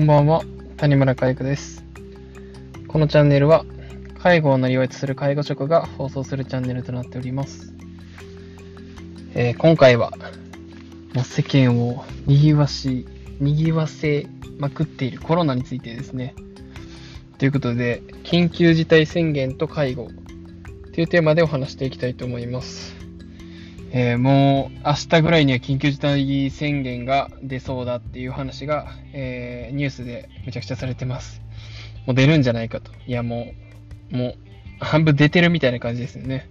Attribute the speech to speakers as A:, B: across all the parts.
A: こんばんは、谷村海久です。このチャンネルは、介護をなりわいとする介護職が放送するチャンネルとなっております。えー今回は、もう世間を賑わし、賑わせまくっているコロナについてですね。ということで、緊急事態宣言と介護というテーマでお話していきたいと思います。えーもう明日ぐらいには緊急事態宣言が出そうだっていう話が、えーニュースでめちゃくちゃされてます。もう出るんじゃないかと。いやもう、もう半分出てるみたいな感じですよね。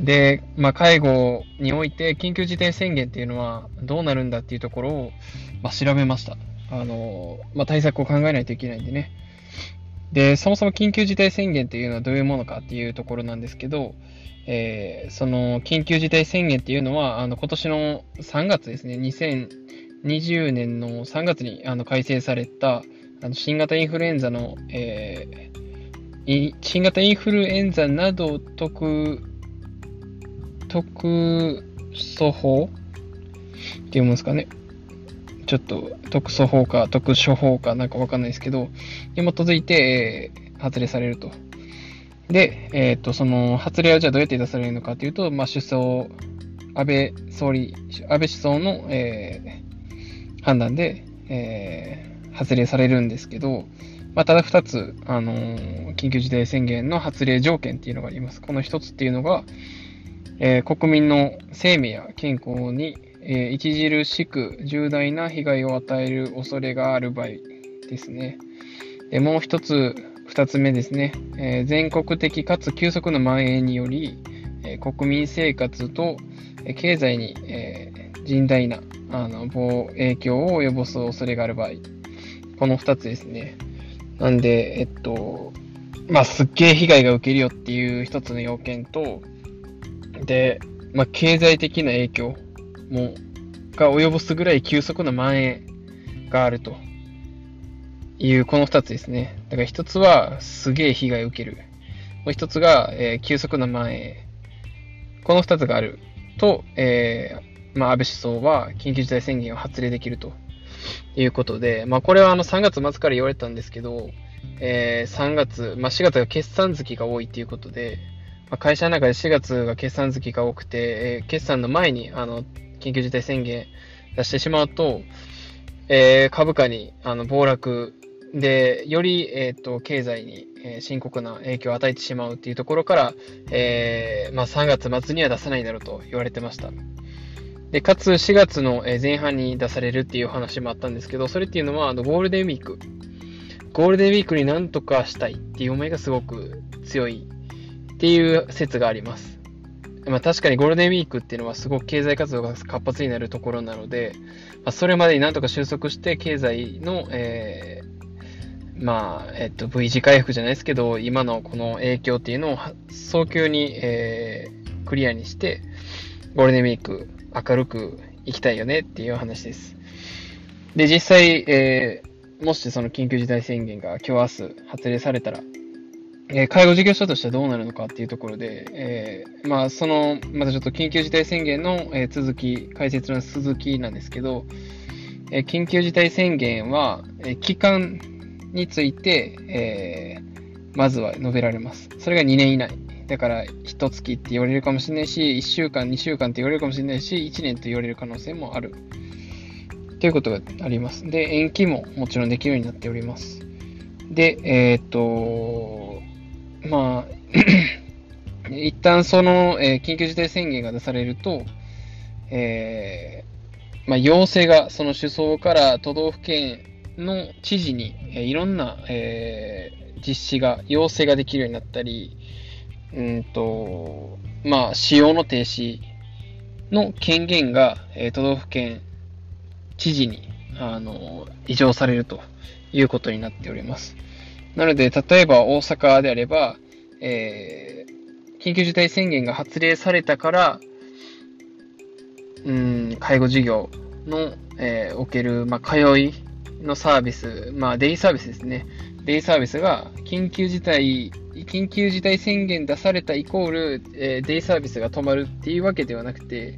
A: で、まあ、介護において緊急事態宣言っていうのはどうなるんだっていうところを、まあ、調べました。あの、まあ、対策を考えないといけないんでね。で、そもそも緊急事態宣言っていうのはどういうものかっていうところなんですけど、えーその緊急事態宣言っていうのは、あの今年の3月ですね、2020年の3月にあの改正されたあの新型インフルエンザの、えー新型インフルエンザなど特特措法っていうんですかね。ちょっと特措法か特処法かなんかわかんないですけど、に基づいて、えー発令されると。で、えっ、と、その発令はじゃあどうやって出されるのかというと、まあ、首相、安倍総理、安倍首相の、えー判断で、えー発令されるんですけど、まあ、ただ2つ、あのー緊急事態宣言の発令条件っていうのがあります。この1つっていうのが、えー国民の生命や健康に、えー著しく重大な被害を与える恐れがある場合ですね。でもう一つ、二つ目ですね、えー全国的かつ急速な蔓延により、えー国民生活とえ経済に、え甚大なあの影響を及ぼす恐れがある場合、この二つですね。なんで、えっと、まあ、すっげえ被害が受けるよっていう一つの要件と、で、まあ、経済的な影響も、が及ぼすぐらい急速な蔓延があると。いう、この二つですね。だから一つは、すげえ被害を受ける。もう一つが、えー急速な蔓延。この二つがあると、えーまあ、安倍首相は緊急事態宣言を発令できるということで、まあ、これはあの3月末から言われたんですけど、えー3月、まあ、4月が決算月が多いということで、まあ、会社の中で4月が決算月が多くて、えー決算の前にあの緊急事態宣言出してしまうと、え株価にあの暴落で、より、えー、と経済に、えー深刻な影響を与えてしまうっていうところから、えーまあ、3月末には出さないだろうと言われてました。で、かつ4月の前半に出されるっていう話もあったんですけど、それっていうのはあのゴールデンウィーク。ゴールデンウィークになんとかしたいっていう思いがすごく強いっていう説があります。まあ確かにゴールデンウィークっていうのはすごく経済活動が活発になるところなので、まあ、それまでになんとか収束して経済の、えーまあ、えっと、V 字回復じゃないですけど、今のこの影響っていうのを早急に、えークリアにして、ゴールデンウィーク明るく行きたいよねっていう話です。で、実際、えーもしその緊急事態宣言が今日明日発令されたら、えー介護事業所としてはどうなるのかっていうところで、えーまあ、その、またちょっと緊急事態宣言の、え続き、解説の続きなんですけど、え緊急事態宣言は、え期間について、えーまずは述べられます。それが2年以内。だから、1月って言われるかもしれないし、1週間、2週間って言われるかもしれないし、1年と言われる可能性もある。ということがあります。で、延期ももちろんできるようになっております。で、えっ、と、まあ、一旦その、えー緊急事態宣言が出されると、えーまあ、要請が、その首相から都道府県の知事に、えいろんな、えー実施が、要請ができるようになったり、うんと、まあ、使用の停止の権限が、えー都道府県知事に、あの、移譲されるということになっております。なので、例えば大阪であれば、えー緊急事態宣言が発令されたから、うん、介護事業の、えーおける、まあ、通いのサービス、まあ、デイサービスですね。デイサービスが緊急事態、緊急事態宣言出されたイコール、えーデイサービスが止まるっていうわけではなくて、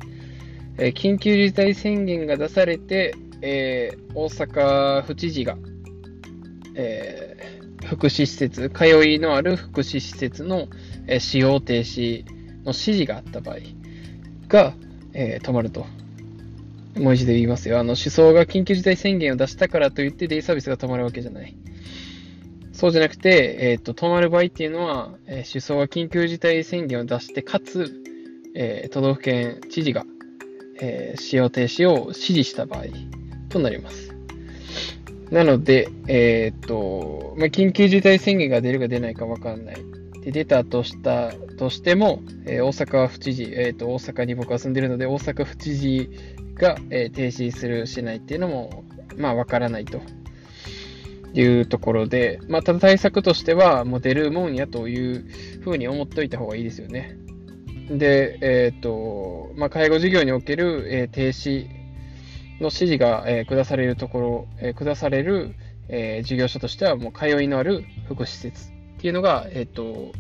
A: えー緊急事態宣言が出されて、えー大阪府知事が、え、福祉施設、通いのある福祉施設の、え、使用停止の指示があった場合が、え、止まると。もう一度言いますよ。あの、思想が緊急事態宣言を出したからといってデイサービスが止まるわけじゃない。そうじゃなくて、えっ、ー、と、止まる場合っていうのは、えー、首相が緊急事態宣言を出して、かつ、えー、都道府県知事が、えー、使用停止を指示した場合となります。なので、えっ、と、まあ、緊急事態宣言が出るか出ないかわかんない。で、出たとしたとしても、え大阪府知事、えっ、と、大阪に僕は住んでるので、大阪府知事が、え停止する、しないっていうのも、まあ、わからないというところで、まあ、ただ対策としては、もう出るもんやというふうに思っておいた方がいいですよね。で、えっ、ー、と、まあ、介護事業における、えー、停止の指示が、えー、下されるところ、えー、下される、えー、事業所としては、もう通いのある福祉施設っていうのが、えっ、と、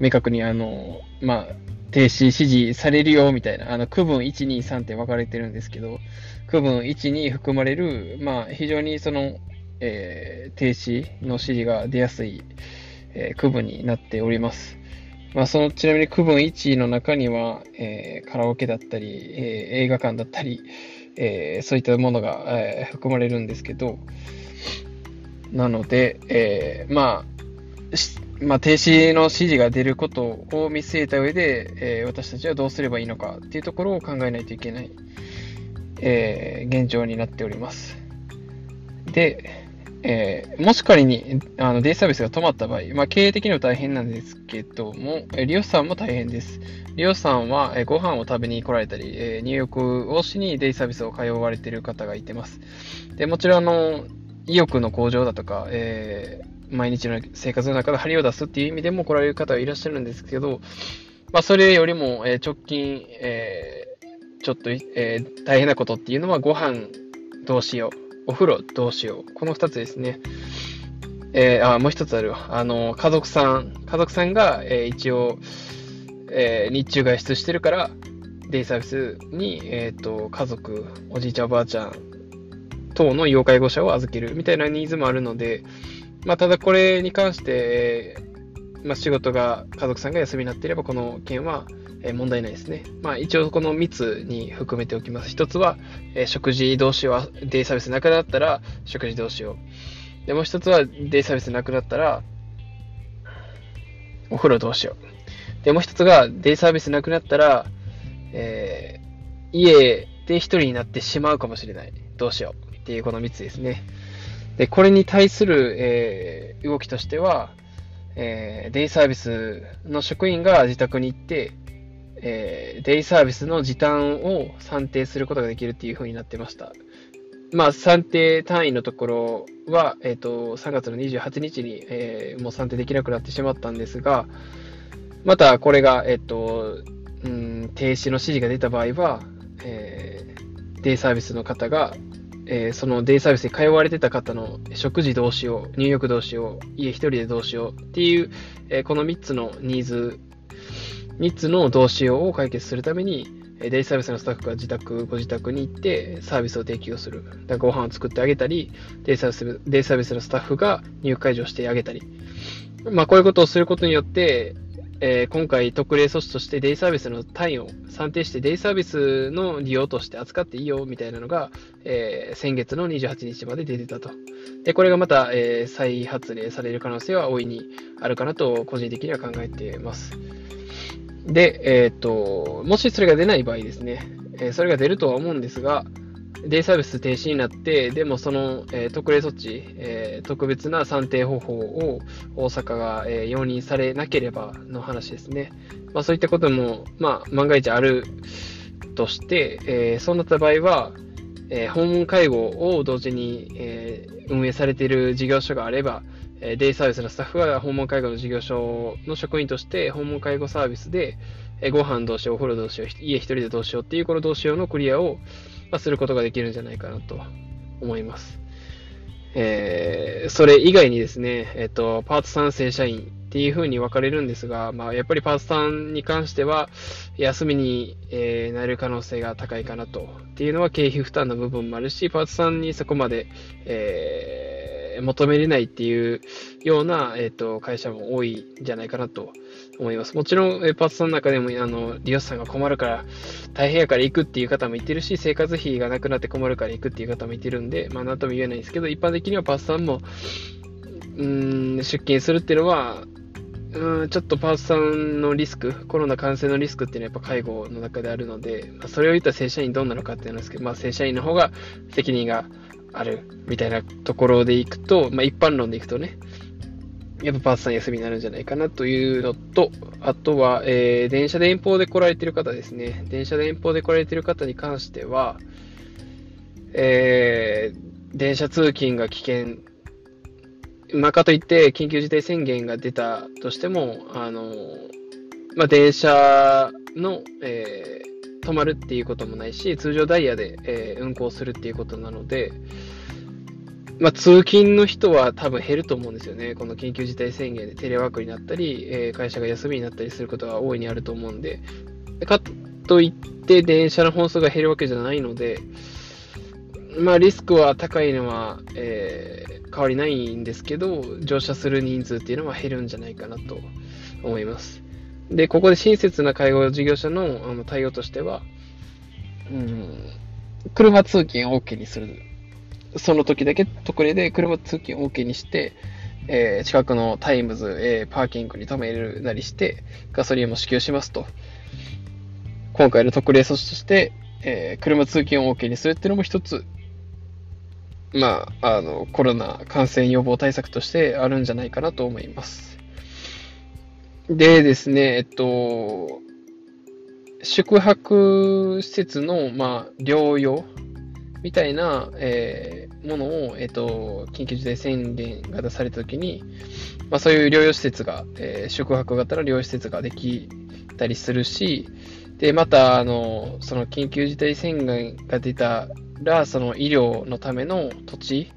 A: 明確に、あの、まあ、停止指示されるよみたいな、あの、区分1、2、3って分かれてるんですけど、区分1に含まれる、まあ、非常にその、えー、停止の指示が出やすい、えー、区分になっております。まあ、その、ちなみに区分1の中には、えー、カラオケだったり、え映画館だったり、えそういったものが、え含まれるんですけど、なので、えまあ、まあ、停止の指示が出ることを見据えた上で、えー、私たちはどうすればいいのかっていうところを考えないといけない、えー、現状になっております。で、えー、もし仮にあのデイサービスが止まった場合、まあ、経営的には大変なんですけども、利用者さんも大変です。利用者さんは、えご飯を食べに来られたり、え入浴をしにデイサービスを通われている方がいてます。でもちろんあの、意欲の向上だとか、えー毎日の生活の中で張りを出すっていう意味でも来られる方はいらっしゃるんですけど、まあ、それよりも、え直近、えー、ちょっと、えー、大変なことっていうのは、ご飯どうしよう、お風呂どうしよう、この二つですね。えー、あ、もう一つあるあの、家族さん、家族さんが、え、一応、え、日中外出してるから、デイサービスに、えっ、と、家族、おじいちゃんおばあちゃん等の要介護者を預けるみたいなニーズもあるので、まあ、ただこれに関して、まあ、仕事が、家族さんが休みになっていれば、この件は、え問題ないですね。まあ、一応この3つに含めておきます。1つは、え食事どうしよう、デイサービスなくなったら、食事どうしよう。で、もう1つは、デイサービスなくなったら、お風呂どうしよう。で、もう1つが、デイサービスなくなったら、えー、家で1人になってしまうかもしれない。どうしよう。っていうこの3つですね。で、これに対する、えー、動きとしては、えー、デイサービスの職員が自宅に行って、えー、デイサービスの時短を算定することができるっていう風になってました。まあ、算定単位のところは、え、ー、と、3月の28日に、えー、もう算定できなくなってしまったんですが、またこれが、え、ー、と、うん、停止の指示が出た場合は、えー、デイサービスの方が、えー、そのデイサービスに通われてた方の食事どうしよう、入浴どうしよう、家一人でどうしようっていう、えー、この3つのニーズ、3つのどうしようを解決するために、デイサービスのスタッフが自宅、ご自宅に行ってサービスを提供する。だご飯を作ってあげたり、デイサービスデイサービスのスタッフが入浴解除してあげたり。まあ、こういうことをすることによって、えー、今回特例措置としてデイサービスの単位を算定してデイサービスの利用として扱っていいよみたいなのが、えー、先月の28日まで出てたと。で、これがまた、えー、再発令される可能性は大いにあるかなと個人的には考えています。で、えっ、と、もしそれが出ない場合ですね、えそれが出るとは思うんですが、デイサービス停止になって、でもその、えー、特例措置、えー、特別な算定方法を大阪が、えー、容認されなければの話ですね。まあ、そういったことも、まあ、万が一あるとして、えそうなった場合は、え訪問介護を同時に、え運営されている事業所があれば、えデイサービスのスタッフが訪問介護の事業所の職員として訪問介護サービスで、えご飯どうしよう、お風呂どうしよう、家一人でどうしようっていうこのどうしようのクリアを、まあ、することができるんじゃないかなと思います。えー、それ以外にですね、えっ、と、パート3正社員っていう風に分かれるんですが、まあ、やっぱりパート3に関しては、休みに、えー、なる可能性が高いかなと。っていうのは経費負担の部分もあるし、パート3にそこまで、ええ、求めれないっていうような、え、ー、と、会社も多いんじゃないかなと思います。もちろん、え、パートさんの中でも、あの、利用者さんが困るから、大変やから行くっていう方もいてるし、生活費がなくなって困るから行くっていう方もいてるんで、まあ、なんとも言えないんですけど、一般的にはパートさんも、うん、出勤するっていうのは、うん、ちょっとパートさんのリスク、コロナ感染のリスクっていうのはやっぱ介護の中であるので、まあ、それを言ったら正社員どうなのかっていうんですけど、まあ、正社員の方が責任があるみたいなところでいくと、まあ、一般論でいくとね、やっぱパートさん休みになるんじゃないかなというのと、あとは、えー、電車で遠方で来られてる方ですね。電車で遠方で来られてる方に関しては、えー、電車通勤が危険まあ、かといって緊急事態宣言が出たとしても、あの、まあ、電車の、えー、止まるっていうこともないし、通常ダイヤで、え、運行するっていうことなので、まあ、通勤の人は多分減ると思うんですよね。この緊急事態宣言でテレワークになったり、えー、会社が休みになったりすることが大いにあると思うんで、かといって電車の本数が減るわけじゃないので、まあ、リスクは高いのは、えー、変わりないんですけど、乗車する人数っていうのは減るんじゃないかなと思います。で、ここで親切な介護事業者のあの対応としては、うん、車通勤を OK にする。その時だけ特例で車通勤 OK にして、えー、近くのタイムズ、えー、パーキングに止めるなりして、ガソリンも支給しますと。今回の特例措置として、えー、車通勤を OK にするっていうのも一つまあ、あの、コロナ感染予防対策としてあるんじゃないかなと思います。でですね、えっと、宿泊施設の、まあ、療養みたいな、えー、ものを、えっと、緊急事態宣言が出されたときに、まあ、そういう療養施設が、えー、宿泊型の療養施設ができたりするし、で、また、あの、その緊急事態宣言が出たら、その医療のための土地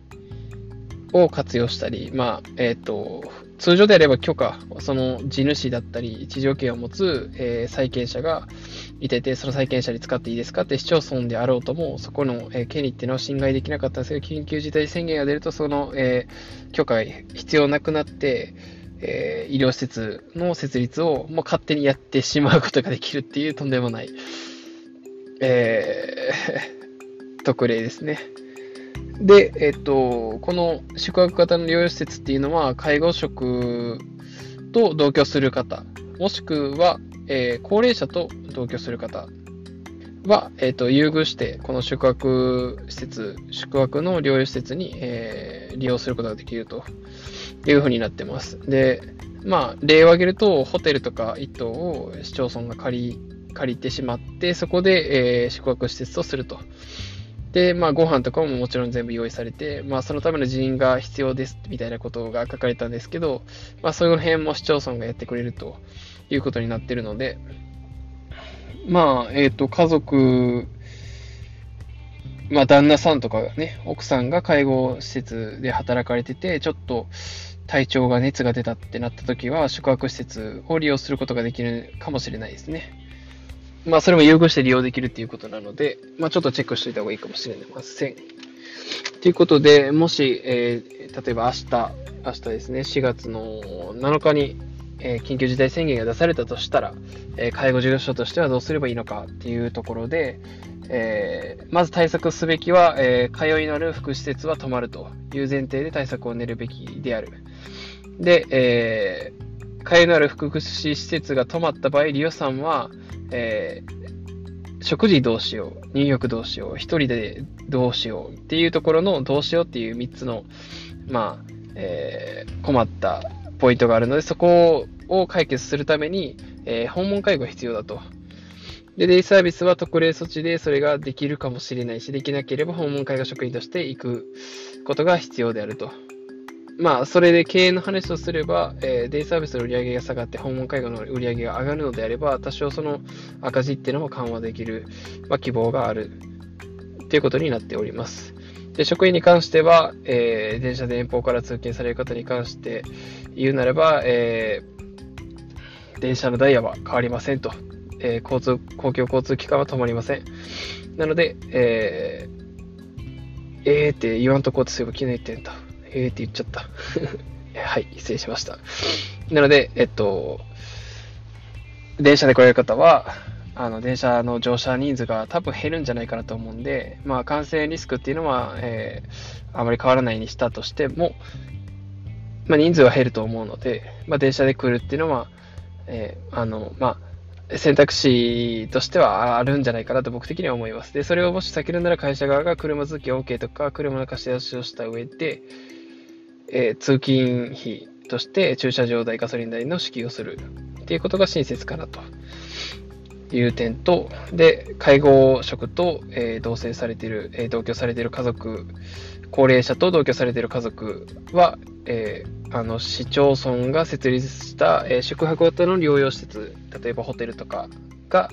A: を活用したり、まあ、えっ、ー、と、通常であれば許可、その地主だったり、地上権を持つ、えー、債権者がいてて、その債権者に使っていいですかって市町村であろうとも、そこの、えー、権利っていうのは侵害できなかったんですけど、緊急事態宣言が出ると、その、えー、許可が必要なくなって、えー、医療施設の設立をもう勝手にやってしまうことができるっていうとんでもない、えー 特例ですね。で、えっと、この宿泊型の療養施設っていうのは、介護職と同居する方、もしくは、えー、高齢者と同居する方は、えっと、優遇して、この宿泊施設、宿泊の療養施設に、えー、利用することができるというふうになってます。で、まあ、例を挙げると、ホテルとか一棟を市町村が借り、借りてしまって、そこで、えー、宿泊施設とすると。で、まあ、ご飯とかももちろん全部用意されて、まあ、そのための人員が必要ですみたいなことが書かれたんですけど、まあ、そういう辺も市町村がやってくれるということになってるので、まあ、えっ、ー、と、家族、まあ、旦那さんとかがね、奥さんが介護施設で働かれてて、ちょっと体調が熱が出たってなった時は、宿泊施設を利用することができるかもしれないですね。まあ、それも優遇して利用できるっていうことなので、まあ、ちょっとチェックしておいた方がいいかもしれません。ということで、もし、えー、例えば明日、明日ですね、4月の7日に、え、緊急事態宣言が出されたとしたら、え、介護事業所としてはどうすればいいのかっていうところで、えー、まず対策すべきは、え通いのある福祉施設は止まるという前提で対策を練るべきである。で、え通いのある福祉施設が止まった場合、利用さんは、え、食事どうしよう、入浴どうしよう、一人でどうしようっていうところのどうしようっていう3つの、まあ、え、困ったポイントがあるので、そこを解決するために、えー、訪問介護が必要だと。で、デイサービスは特例措置でそれができるかもしれないし、できなければ訪問介護職員として行くことが必要であると。まあ、それで経営の話をすれば、えー、デイサービスの売り上げが下がって訪問介護の売り上げが上がるのであれば、多少その赤字っていうのも緩和できる、まあ、希望があるということになっております。で職員に関しては、えー、電車で遠方から通勤される方に関して言うならば、えー、電車のダイヤは変わりませんと、え交通、公共交通機関は止まりません。なので、えー、えーって言わんとこうとすれば気抜いてんと。えーって言っちゃった。はい、失礼しました。なので、えっと、電車で来られる方は、あの、電車の乗車人数が多分減るんじゃないかなと思うんで、まあ、感染リスクっていうのは、えー、あまり変わらないにしたとしても、まあ、人数は減ると思うので、まあ、電車で来るっていうのは、えー、あの、まあ、選択肢としてはあるんじゃないかなと僕的には思います。で、それをもし避けるなら会社側が車続き OK とか、車の貸し出しをした上で、えー、通勤費として駐車場代、ガソリン代の支給をするっていうことが親切かなという点と、で、介護職と、えー、同棲されている、えー、同居されている家族、高齢者と同居されている家族は、えー、あの市町村が設立した、え宿泊型の療養施設、例えばホテルとかが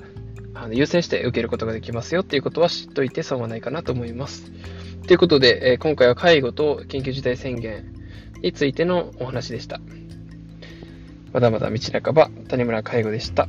A: あの優先して受けることができますよっていうことは知っといて損はないかなと思います。ということで、え今回は介護と緊急事態宣言についてのお話でした。まだまだ道半ば、谷村介護でした。